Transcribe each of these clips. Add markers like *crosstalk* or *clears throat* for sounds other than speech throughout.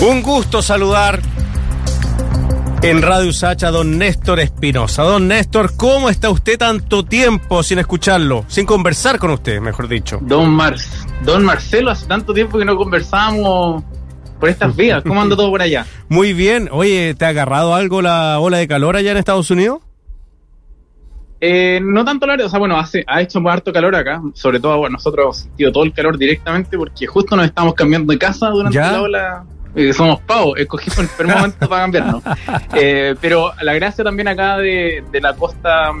Un gusto saludar en Radio Sacha a don Néstor Espinosa. Don Néstor, ¿cómo está usted tanto tiempo sin escucharlo? Sin conversar con usted, mejor dicho. Don, Mar don Marcelo, hace tanto tiempo que no conversamos por estas *laughs* vías. ¿Cómo anda todo por allá? Muy bien. Oye, ¿te ha agarrado algo la ola de calor allá en Estados Unidos? Eh, no tanto la o sea, bueno, hace, ha hecho muy harto calor acá, sobre todo bueno, nosotros hemos sentido todo el calor directamente porque justo nos estamos cambiando de casa durante la ola eh, somos pavos, escogimos el primer momento para cambiarnos. *laughs* Eh, pero la gracia también acá de, la costa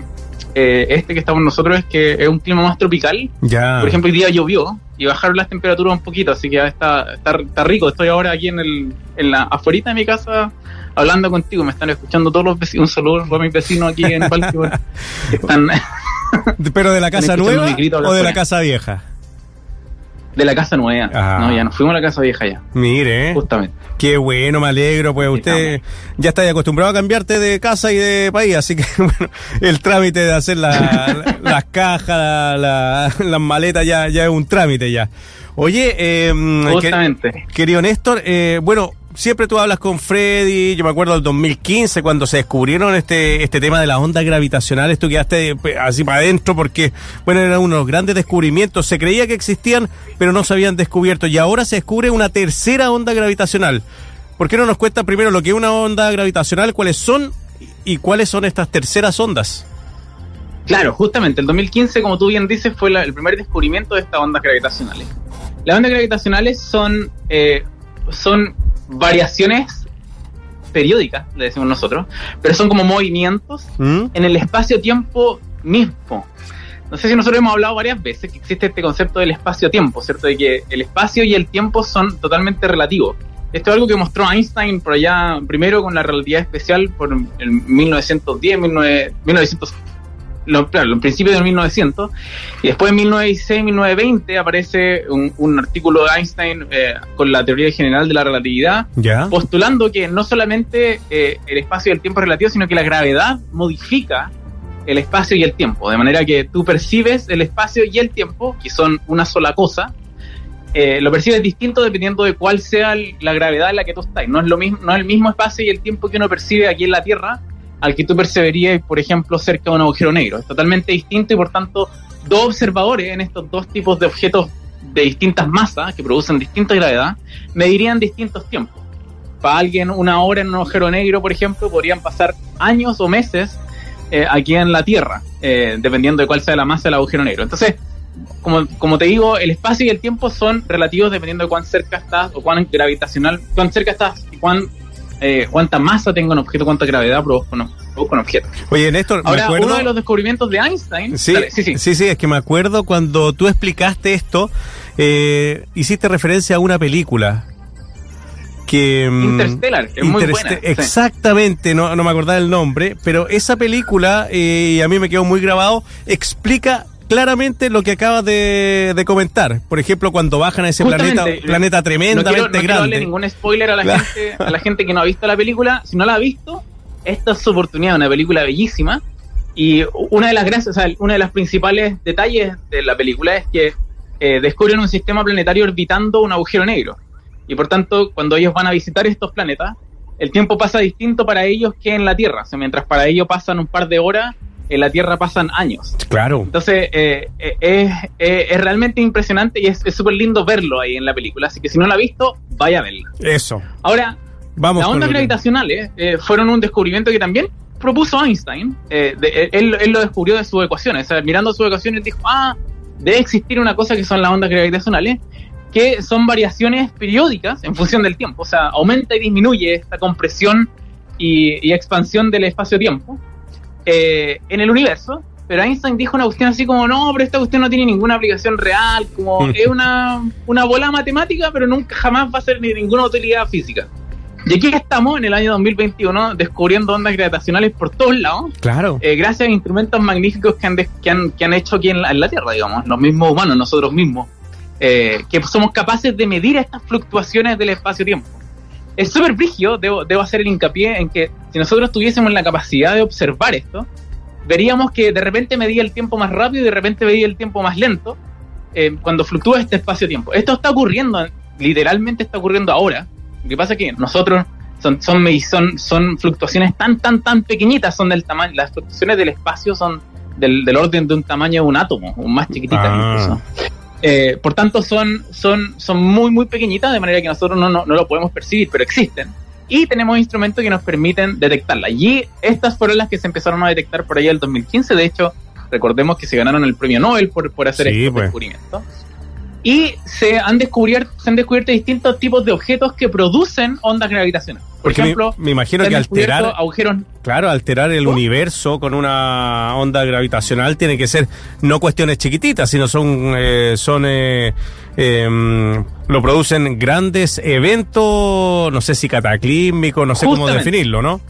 eh, este que estamos nosotros es que es un clima más tropical. Ya. Por ejemplo, hoy día llovió y bajaron las temperaturas un poquito, así que ya está, está, rico. Estoy ahora aquí en, el, en la afuera de mi casa hablando contigo, me están escuchando todos los vecinos. Un saludo a mis vecinos aquí en *laughs* Baltimore. están *laughs* ¿Pero de la casa nueva o de la casa vieja? De la casa nueva. Ah. No, ya nos fuimos a la casa vieja ya. Mire. Justamente. Qué bueno, me alegro, pues usted ya está acostumbrado a cambiarte de casa y de país, así que *laughs* bueno, el trámite de hacer las cajas, las maletas ya, ya es un trámite ya. Oye, eh, Justamente. querido Néstor, eh, bueno, siempre tú hablas con Freddy, yo me acuerdo del 2015 cuando se descubrieron este, este tema de las ondas gravitacionales, tú quedaste así para adentro porque, bueno, eran unos grandes descubrimientos, se creía que existían, pero no se habían descubierto y ahora se descubre una tercera onda gravitacional. ¿Por qué no nos cuenta primero lo que es una onda gravitacional, cuáles son y cuáles son estas terceras ondas? Claro, justamente, el 2015, como tú bien dices, fue el primer descubrimiento de estas ondas gravitacionales. Las ondas gravitacionales son, eh, son variaciones periódicas, le decimos nosotros, pero son como movimientos ¿Mm? en el espacio-tiempo mismo. No sé si nosotros hemos hablado varias veces que existe este concepto del espacio-tiempo, ¿cierto? De que el espacio y el tiempo son totalmente relativos. Esto es algo que mostró Einstein por allá, primero con la relatividad especial por el 1910, 1900, claro, en principio de 1900, y después en 1916, 1920 aparece un, artículo de Einstein eh, con la teoría general de la relatividad, postulando que no solamente eh, el espacio y el tiempo es relativo, sino que la gravedad modifica el espacio y el tiempo, de manera que tú percibes el espacio y el tiempo, que son una sola cosa, eh, lo percibes distinto dependiendo de cuál sea la gravedad en la que tú estás. No es, lo mismo, no es el mismo espacio y el tiempo que uno percibe aquí en la Tierra al que tú perceberías, por ejemplo, cerca de un agujero negro. Es totalmente distinto y por tanto, dos observadores en estos dos tipos de objetos de distintas masas que producen distinta gravedad medirían distintos tiempos. Para alguien, una hora en un agujero negro, por ejemplo, podrían pasar años o meses eh, aquí en la Tierra, eh, dependiendo de cuál sea la masa del agujero negro. Entonces, como, como te digo, el espacio y el tiempo son relativos dependiendo de cuán cerca estás o cuán gravitacional, cuán cerca estás y cuán eh, cuánta masa tenga un objeto, cuánta gravedad provoca un, objeto. Oye, Néstor, Ahora, me acuerdo... uno de los descubrimientos de Einstein... Sí, sí, sí, sí. es que me acuerdo cuando tú explicaste esto, eh, hiciste referencia a una película que... Mm, Interstellar, es muy buena. Exactamente, no, no me acordaba el nombre, pero esa película, eh, a mí me quedó muy grabado, explica claramente lo que acabas de, comentar. Por ejemplo, cuando bajan a ese planeta, planeta tremendamente no quiero, no grande. darle ningún spoiler a la, gente, a la gente que no ha visto la película. Si no la ha visto, esta es su oportunidad, una película bellísima. Y una de las gracias, o sea, uno de los principales detalles de la película es que eh, descubren un sistema planetario orbitando un agujero negro. Y por tanto, cuando ellos van a visitar estos planetas, el tiempo pasa distinto para ellos que en la Tierra. O sea, mientras para ellos pasan un par de horas, en la Tierra pasan años. Claro. Entonces, eh, eh, es, realmente impresionante y es súper lindo verlo ahí en la película. Así que si no la ha visto, vaya a verla. Eso. Ahora, Vamos las ondas gravitacionales eh, fueron un descubrimiento que también propuso Einstein. él, lo descubrió de sus ecuaciones. O sea, mirando sus ecuaciones, dijo, ah, debe existir una cosa que son las ondas gravitacionales, que son variaciones periódicas en función del tiempo. O sea, aumenta y disminuye esta compresión y, y expansión del espacio-tiempo. Eh, en el universo pero Einstein dijo una cuestión así como, no, pero esta cuestión no tiene ninguna aplicación real, como *laughs* es una, una bola matemática, pero nunca jamás va a ser ni ninguna utilidad física. Y aquí estamos en el año 2021 descubriendo ondas gravitacionales por todos lados. Claro. Eh, gracias a instrumentos magníficos que han, que han, que han hecho aquí en la, en la, Tierra, digamos, los mismos humanos, nosotros mismos, eh, que somos capaces de medir estas fluctuaciones del espacio-tiempo. Es súper brígido, debo, debo hacer el hincapié en que si nosotros tuviésemos la capacidad de observar esto, veríamos que de repente medía el tiempo más rápido y de repente medía el tiempo más lento eh, cuando fluctúa este espacio-tiempo. Esto está ocurriendo, literalmente está ocurriendo ahora. Lo que pasa es que nosotros son, son, son, son fluctuaciones tan, tan, tan pequeñitas, son del tamaño, las fluctuaciones del espacio son del, del orden de un tamaño de un átomo, o más chiquititas Ah. incluso. Eh, por tanto, son, son, son muy, muy pequeñitas, de manera que nosotros no, no, no lo podemos percibir, pero existen. Y tenemos instrumentos que nos permiten detectarlas. Y estas fueron las que se empezaron a detectar por allá el 2015. De hecho, recordemos que se ganaron el premio Nobel por, por hacer Sí, estos pues. descubrimientos. Y se han, descubierto, se han descubierto distintos tipos de objetos que producen ondas gravitacionales. Por Porque ejemplo, me, imagino que alterar, agujeros claro, alterar el ¿Oh? universo con una onda gravitacional tiene que ser no cuestiones chiquititas, sino son, eh, son, eh, em, lo producen grandes eventos, no sé si cataclísmicos, no sé cómo definirlo, ¿no?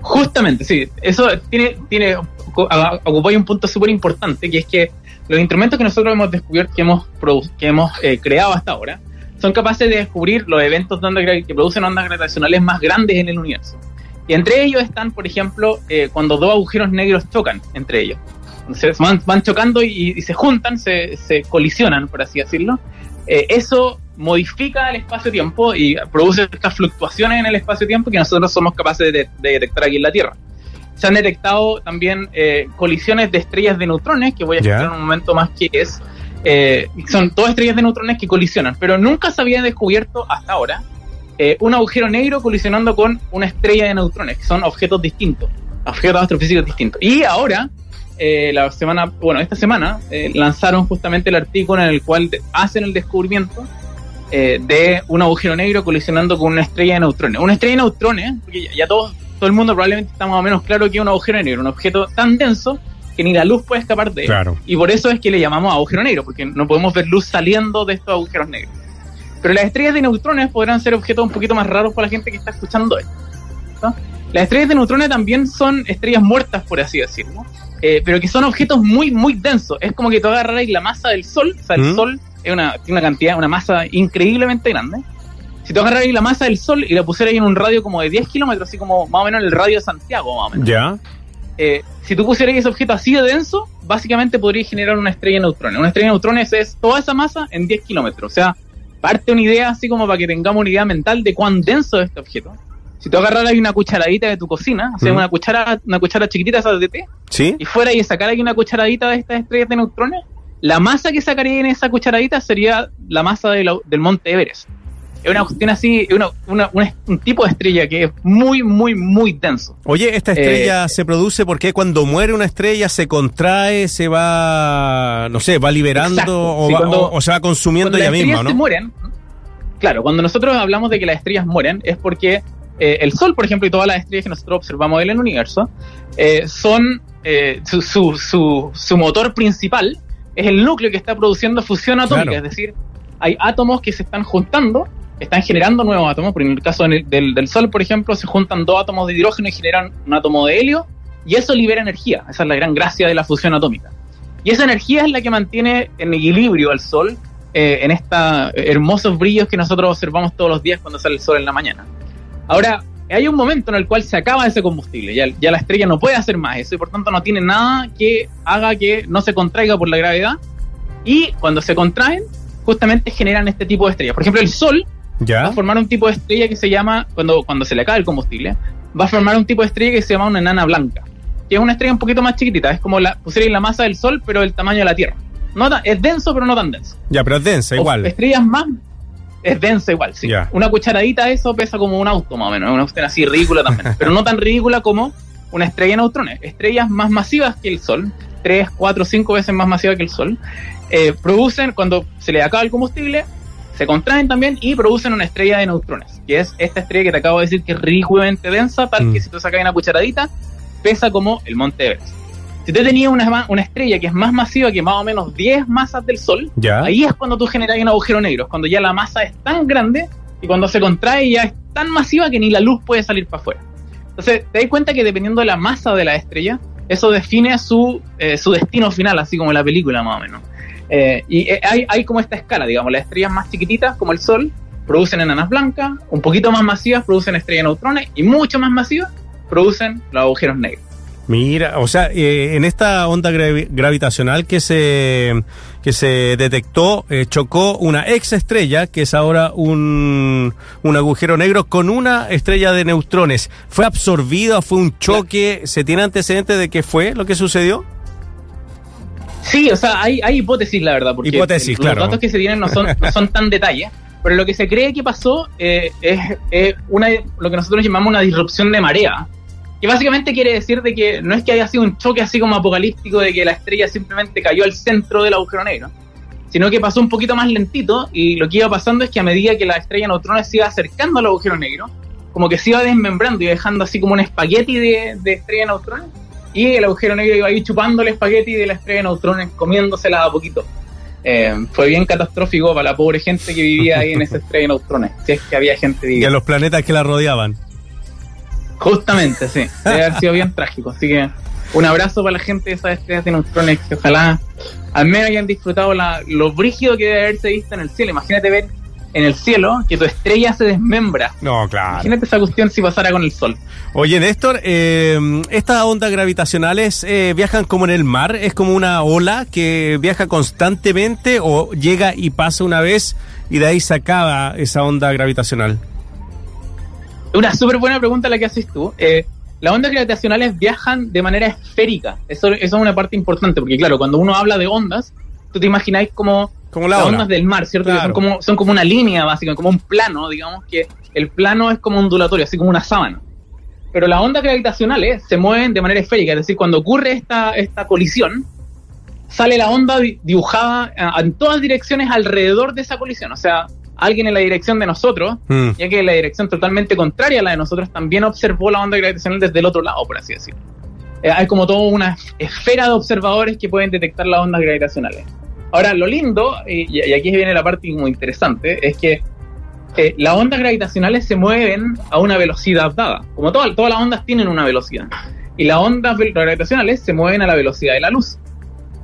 Justamente, sí. Eso tiene, tiene ocupáis un punto súper importante, que es que los instrumentos que nosotros hemos descubierto, que hemos, eh, creado hasta ahora, son capaces de descubrir los eventos de que producen ondas gravitacionales más grandes en el universo. Y entre ellos están, por ejemplo, eh, cuando dos agujeros negros chocan entre ellos. Entonces van, chocando y, se juntan, se, colisionan, por así decirlo. Eh, eso modifica el espacio-tiempo y produce estas fluctuaciones en el espacio-tiempo que nosotros somos capaces de detectar aquí en la Tierra. Se han detectado también eh, colisiones de estrellas de neutrones, que voy a explicar en un momento más qué es. Eh, son todas estrellas de neutrones que colisionan, pero nunca se había descubierto hasta ahora eh, un agujero negro colisionando con una estrella de neutrones, que son objetos distintos, objetos astrofísicos distintos. Y ahora, eh, la semana, bueno, esta semana eh, lanzaron justamente el artículo en el cual hacen el descubrimiento eh, de un agujero negro colisionando con una estrella de neutrones. Una estrella de neutrones, porque ya, ya todos, todo el mundo probablemente está más o menos claro que es un agujero negro, un objeto tan denso que ni la luz puede escapar de él. Claro. Y por eso es que le llamamos agujero negro, porque no podemos ver luz saliendo de estos agujeros negros. Pero las estrellas de neutrones podrán ser objetos un poquito más raros para la gente que está escuchando esto. ¿no? Las estrellas de neutrones también son estrellas muertas, por así decirlo, eh, pero que son objetos muy, muy densos. Es como que tú agarraras la masa del Sol, o sea, el ¿Mm? Sol es una, tiene una cantidad, una masa increíblemente grande. Si tú agarraras la masa del Sol y la pusieras en un radio como de 10 kilómetros, así como más o menos en el radio de Santiago, más o menos Ya. eh, si tú pusieras ese objeto así de denso, básicamente podría generar una estrella de neutrones. Una estrella de neutrones es toda esa masa en 10 kilómetros. O sea, parte una idea así como para que tengamos una idea mental de cuán denso es este objeto. Si tú agarraras ahí una cucharadita de tu cocina, o sea, Mm. una cuchara, una cuchara chiquitita esa de té, ¿Sí? y fuera y sacar ahí una cucharadita de estas estrellas de neutrones, la masa que sacaría en esa cucharadita sería la masa de la- del monte Everest. Es una cuestión así, una, una- una- un tipo de estrella que es muy, muy, muy denso. Oye, ¿esta Eh, estrella se produce porque cuando muere una estrella se contrae, se va, no sé, va liberando Exacto, o, sí, va- cuando- o- o se va consumiendo ella misma, estrellas se ¿no? mueren, claro, cuando nosotros hablamos de que las estrellas mueren es porque eh, el Sol, por ejemplo, y todas las estrellas que nosotros observamos en el universo, eh, son eh, su, su, su, su motor principal es el núcleo que está produciendo fusión atómica, Claro. es decir, hay átomos que se están juntando, están generando nuevos átomos, porque en el caso del, del, Sol, por ejemplo, se juntan dos átomos de hidrógeno y generan un átomo de helio, y eso libera energía, esa es la gran gracia de la fusión atómica. Y esa energía es la que mantiene en equilibrio al Sol eh, en estos hermosos brillos que nosotros observamos todos los días cuando sale el Sol en la mañana. Ahora, hay un momento en el cual se acaba ese combustible, ya, ya la estrella no puede hacer más eso y por tanto no tiene nada que haga que no se contraiga por la gravedad y cuando se contraen justamente generan este tipo de estrellas. Por ejemplo, el Sol va ¿Ya? a formar un tipo de estrella que se llama, cuando, cuando se le acaba el combustible, va a formar un tipo de estrella que se llama una enana blanca, que es una estrella un poquito más chiquitita, es como la pusierais la masa del Sol, pero el tamaño de la Tierra. No tan- es denso, pero no tan denso. Ya, pero es densa O igual. estrellas más. Es densa igual, sí. Ya. Una cucharadita de eso pesa como un auto más o menos. Una cuestión así ridícula también. *laughs* pero no tan ridícula como una estrella de neutrones. Estrellas más masivas que el Sol, 3, 4, 5 veces más masiva que el Sol, eh, producen, cuando se le acaba el combustible, se contraen también y producen una estrella de neutrones, que es esta estrella que te acabo de decir que es ridículamente densa, tal Mm. que si tú sacas una cucharadita, pesa como el monte Everest. Si usted tenía una, una estrella que es más masiva que más o menos 10 masas del Sol, Ya. ahí es cuando tú generas un agujero negro, es cuando ya la masa es tan grande y cuando se contrae ya es tan masiva que ni la luz puede salir para afuera. Entonces, te das cuenta que dependiendo de la masa de la estrella, eso define su, eh, su destino final, así como en la película más o menos. Eh, y eh, hay, hay como esta escala, digamos, las estrellas más chiquititas, como el Sol, producen enanas blancas, un poquito más masivas producen estrellas de neutrones y mucho más masivas producen los agujeros negros. Mira, o sea, eh, en esta onda gravi- gravitacional que se que se detectó, eh, chocó una ex estrella, que es ahora un, un agujero negro con una estrella de neutrones. ¿Fue absorbida? ¿Fue un choque? ¿Se tiene antecedentes de qué fue lo que sucedió? Sí, o sea, hay, hay hipótesis, la verdad, porque Hipótesis, los claro. datos que se tienen no son, no son tan detalles, pero lo que se cree que pasó eh, es, es una, lo que nosotros llamamos una disrupción de marea, que básicamente quiere decir de que no es que haya sido un choque así como apocalíptico de que la estrella simplemente cayó al centro del agujero negro, sino que pasó un poquito más lentito y lo que iba pasando es que a medida que la estrella neutrones se iba acercando al agujero negro, como que se iba desmembrando y dejando así como un espagueti de, de estrella neutrones y el agujero negro iba ahí chupando el espagueti de la estrella de neutrones, comiéndosela a poquito. Eh, fue bien catastrófico para la pobre gente que vivía ahí en esa estrella de neutrones, si es que había gente Y a viviendo. los planetas que la rodeaban. Justamente, sí. Debe haber sido bien trágico. Así que un abrazo para la gente de esas estrellas de neutrones que ojalá al menos hayan disfrutado la, lo brígido que debe haberse visto en el cielo. Imagínate ver en el cielo que tu estrella se desmembra. No, claro. Imagínate esa cuestión si pasara con el sol. Oye, Néstor, eh, estas ondas gravitacionales eh, viajan como en el mar, es como una ola que viaja constantemente o llega y pasa una vez y de ahí se acaba esa onda gravitacional. Una súper buena pregunta la que haces tú. Eh, las ondas gravitacionales viajan de manera esférica. Eso, eso es una parte importante, porque claro, cuando uno habla de ondas, tú te imagináis como, Como la las ola. ondas del mar, ¿cierto? Que son, como, son como una línea, básicamente, como un plano, digamos, que el plano es como ondulatorio, así como una sábana. Pero las ondas gravitacionales se mueven de manera esférica, es decir, cuando ocurre esta, esta colisión, sale la onda di- dibujada eh, en todas direcciones alrededor de esa colisión. O sea, alguien en la dirección de nosotros Mm. ya que la dirección totalmente contraria a la de nosotros también observó la onda gravitacional desde el otro lado, por así decirlo. Eh, hay como toda una esfera de observadores que pueden detectar las ondas gravitacionales. Ahora, lo lindo, y, y aquí viene la parte muy interesante, es que eh, las ondas gravitacionales se mueven a una velocidad dada. Como todas, todas las ondas tienen una velocidad. Y las ondas gravitacionales se mueven a la velocidad de la luz.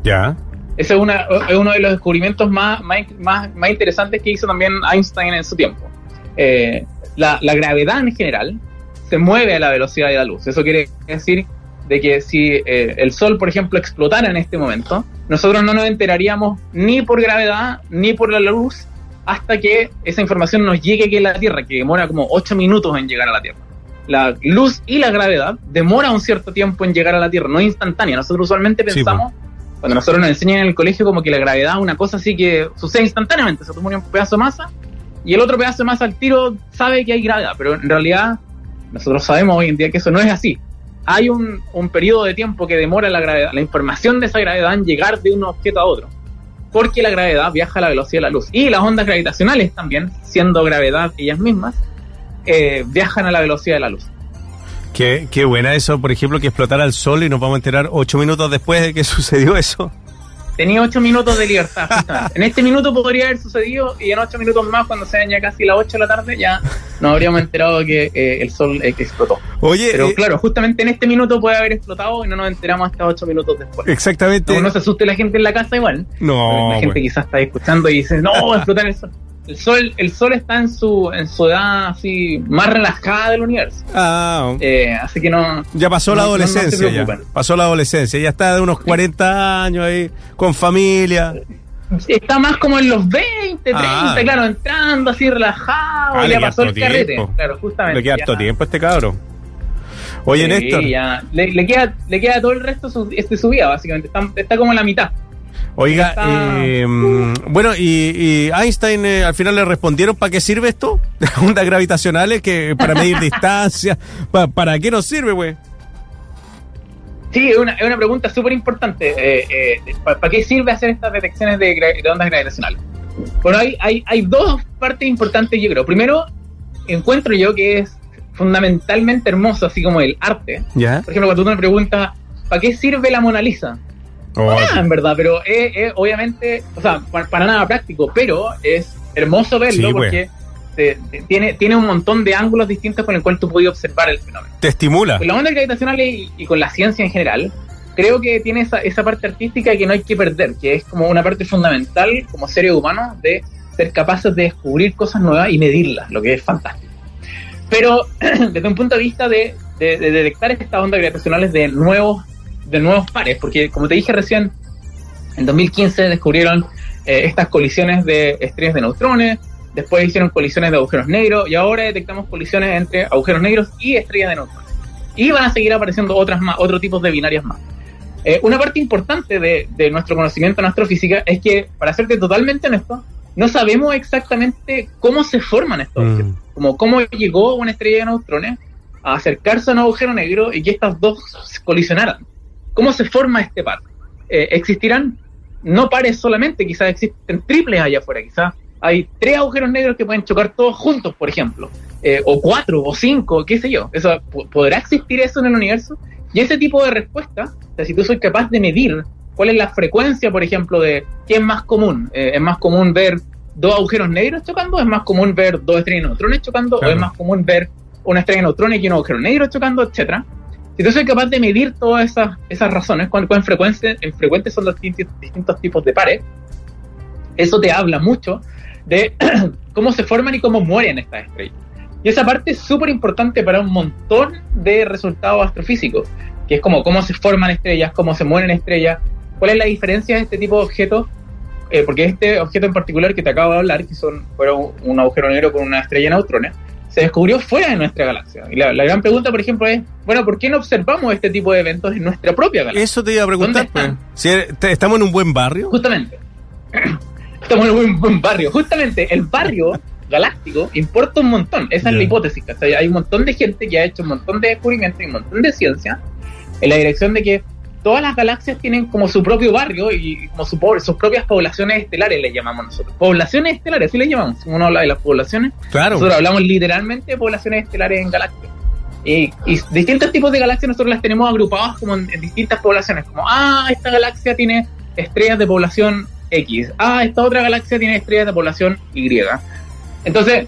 Ya. Ese es, una- es uno de los descubrimientos más, más, más, más interesantes que hizo también Einstein en su tiempo. Eh, la, la gravedad en general se mueve a la velocidad de la luz. Eso quiere decir de que si eh, el Sol, por ejemplo, explotara en este momento, nosotros no nos enteraríamos ni por gravedad ni por la luz hasta que esa información nos llegue aquí a la Tierra, que demora como 8 minutos en llegar a la Tierra. La luz y la gravedad demora un cierto tiempo en llegar a la Tierra, no es instantánea. Nosotros usualmente Sí, pensamos cuando nosotros nos enseñan en el colegio como que la gravedad es una cosa así que sucede instantáneamente, se toma un pedazo de masa y el otro pedazo de masa al tiro sabe que hay gravedad, pero en realidad nosotros sabemos hoy en día que eso no es así. Hay un, un periodo de tiempo que demora la gravedad, la información de esa gravedad en llegar de un objeto a otro, porque la gravedad viaja a la velocidad de la luz. Y las ondas gravitacionales también, siendo gravedad ellas mismas, eh, viajan a la velocidad de la luz. Qué, qué buena eso, por ejemplo, que explotara el sol y nos vamos a enterar ocho minutos después de que *laughs* sucedió eso. Tenía ocho minutos de libertad, justamente. En este minuto podría haber sucedido y en ocho minutos más, cuando sean ya casi las ocho de la tarde, ya nos habríamos enterado que eh, el sol eh, explotó. Oye, Pero eh, claro, justamente en este minuto puede haber explotado y no nos enteramos hasta ocho minutos después. exactamente. No, no se asuste la gente en la casa igual. No, la gente quizás está escuchando y dice, no, explotar el sol. El sol, el sol está en su, en su edad así más relajada del universo. Ah, Eh, así que no, ya pasó la no- no adolescencia, ya. Pasó la adolescencia, ya está de unos 40 años ahí, con familia. está más como en los 20, 30, Ah. claro, entrando así relajado, Ah, le ya pasó el carrete. Claro, justamente. Le queda harto tiempo a este cabro. Oye, Sí, Néstor. ya. Le, le queda, le queda todo el resto de su, este, su vida, básicamente. Está, está como en la mitad. Oiga, eh, bueno, y, y Einstein eh, al final le respondieron para qué sirve esto, *laughs* ondas gravitacionales, que para medir *laughs* distancia, Pa- ¿para qué nos sirve, güey? Sí, es una, es una pregunta súper importante. Eh, ¿Para qué sirve hacer estas detecciones de ondas gravitacionales? Bueno, hay, hay, hay dos partes importantes, yo creo. Primero, encuentro yo que es fundamentalmente hermoso, así como el arte. Ya. Por ejemplo, cuando tú me preguntas ¿para qué sirve la Mona Lisa? Oh, en verdad, pero es, es obviamente, o sea, pa- para, nada práctico, pero es hermoso verlo Sí, porque te- te- tiene, tiene un montón de ángulos distintos con el cual tú puedes observar el fenómeno. te estimula. Con las ondas gravitacionales y, y con la ciencia en general, creo que tiene esa, esa parte artística que no hay que perder, que es como una parte fundamental como seres humanos de ser capaces de descubrir cosas nuevas y medirlas, lo que es fantástico. Pero *clears throat* desde un punto de vista de, de- de detectar estas ondas gravitacionales de nuevos, de nuevos pares, porque como te dije recién, en 2015 descubrieron eh, estas colisiones de estrellas de neutrones, después hicieron colisiones de agujeros negros y ahora detectamos colisiones entre agujeros negros y estrellas de neutrones. Y van a seguir apareciendo otras más, otros tipos de binarias más. Eh, una parte importante de, de nuestro conocimiento en astrofísica es que, para serte totalmente honesto, no sabemos exactamente cómo se forman estos Mm. objetos, como cómo llegó una estrella de neutrones a acercarse a un agujero negro y que estas dos colisionaran. ¿Cómo se forma este par? Eh, ¿Existirán no pares solamente? Quizás existen triples allá afuera, quizás hay tres agujeros negros que pueden chocar todos juntos, por ejemplo, eh, o cuatro, o cinco, qué sé yo. Eso, po- ¿Podrá existir eso en el universo? Y ese tipo de respuesta, o sea, si tú soy capaz de medir cuál es la frecuencia, por ejemplo, de qué es más común, Eh, ¿es más común ver dos agujeros negros chocando? ¿Es más común ver dos estrellas de neutrones chocando? Claro. ¿O es más común ver una estrella de neutrones y un agujero negro chocando, etcétera? Tú soy capaz de medir todas esas, esas razones, cuán, cuán frecuentes, en frecuentes son los distintos, distintos tipos de pares, eso te habla mucho de *clears throat* cómo se forman y cómo mueren estas estrellas. Y esa parte es súper importante para un montón de resultados astrofísicos, que es como cómo se forman estrellas, cómo se mueren estrellas, cuál es la diferencia de este tipo de objetos, eh, porque este objeto en particular que te acabo de hablar, que son fueron un agujero negro con una estrella de neutrones, se descubrió fuera de nuestra galaxia. Y la, la gran pregunta, por ejemplo, es, bueno, ¿por qué no observamos este tipo de eventos en nuestra propia galaxia? Eso te iba a preguntar. Pues. Si te- estamos en un buen barrio. Justamente. *clears throat* Estamos en un buen barrio. Justamente el barrio galáctico importa un montón. Esa es la hipótesis. ¿cachai? Hay un montón de gente que ha hecho un montón de descubrimientos y un montón de ciencia en la dirección de que todas las galaxias tienen como su propio barrio y como su sus propias poblaciones estelares, le llamamos nosotros. Poblaciones estelares, así le llamamos. Uno habla de las poblaciones, Claro. nosotros hablamos literalmente de poblaciones estelares en galaxias. Y, y distintos tipos de galaxias nosotros las tenemos agrupadas como en, en distintas poblaciones. Como, ah, esta galaxia tiene estrellas de población X. Ah, esta otra galaxia tiene estrellas de población Y. Entonces,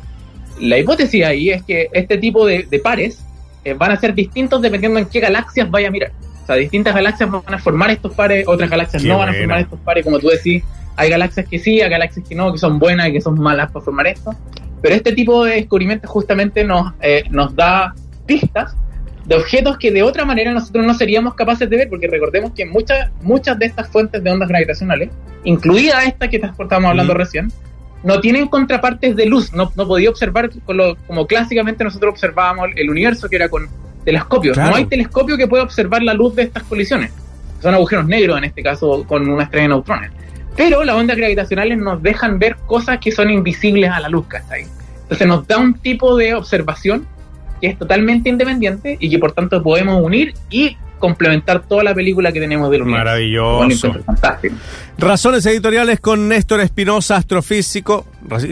la hipótesis ahí es que este tipo de, de pares eh, van a ser distintos dependiendo en qué galaxias vaya a mirar. Sea, distintas galaxias van a formar estos pares, otras galaxias Qué no van a buena. formar estos pares, como tú decís. Hay galaxias que sí, hay galaxias que no, que son buenas y que son malas para formar esto. Pero este tipo de descubrimientos justamente nos, eh, nos da pistas de objetos que de otra manera nosotros no seríamos capaces de ver, porque recordemos que muchas, muchas de estas fuentes de ondas gravitacionales, incluida esta que estábamos hablando Mm. recién, no tienen contrapartes de luz. No, no podía observar con lo- como clásicamente nosotros observábamos el universo, que era con telescopios. Claro. No hay telescopio que pueda observar la luz de estas colisiones. Son agujeros negros, en este caso, con una estrella de neutrones. Pero las ondas gravitacionales nos dejan ver cosas que son invisibles a la luz, ¿cachai? Entonces nos da un tipo de observación que es totalmente independiente y que por tanto podemos unir y complementar toda la película que tenemos del universo. Maravilloso. Fantástico. Razones editoriales con Néstor Espinosa, astrofísico.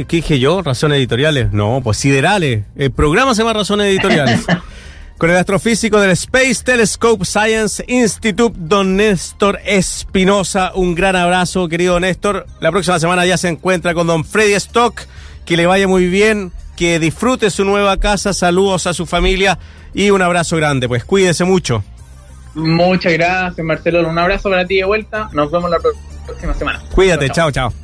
¿Qué dije yo? Razones editoriales. No, pues siderales. El programa se llama Razones Editoriales. *laughs* con el astrofísico del Space Telescope Science Institute, don Néstor Espinosa. Un gran abrazo, querido Néstor. La próxima semana ya se encuentra con don Freddy Stock. Que le vaya muy bien, que disfrute su nueva casa. Saludos a su familia y un abrazo grande. Pues cuídese mucho. Muchas gracias, Marcelo. Un abrazo para ti de vuelta. Nos vemos la próxima semana. Cuídate, Chao, chao. chao. chao.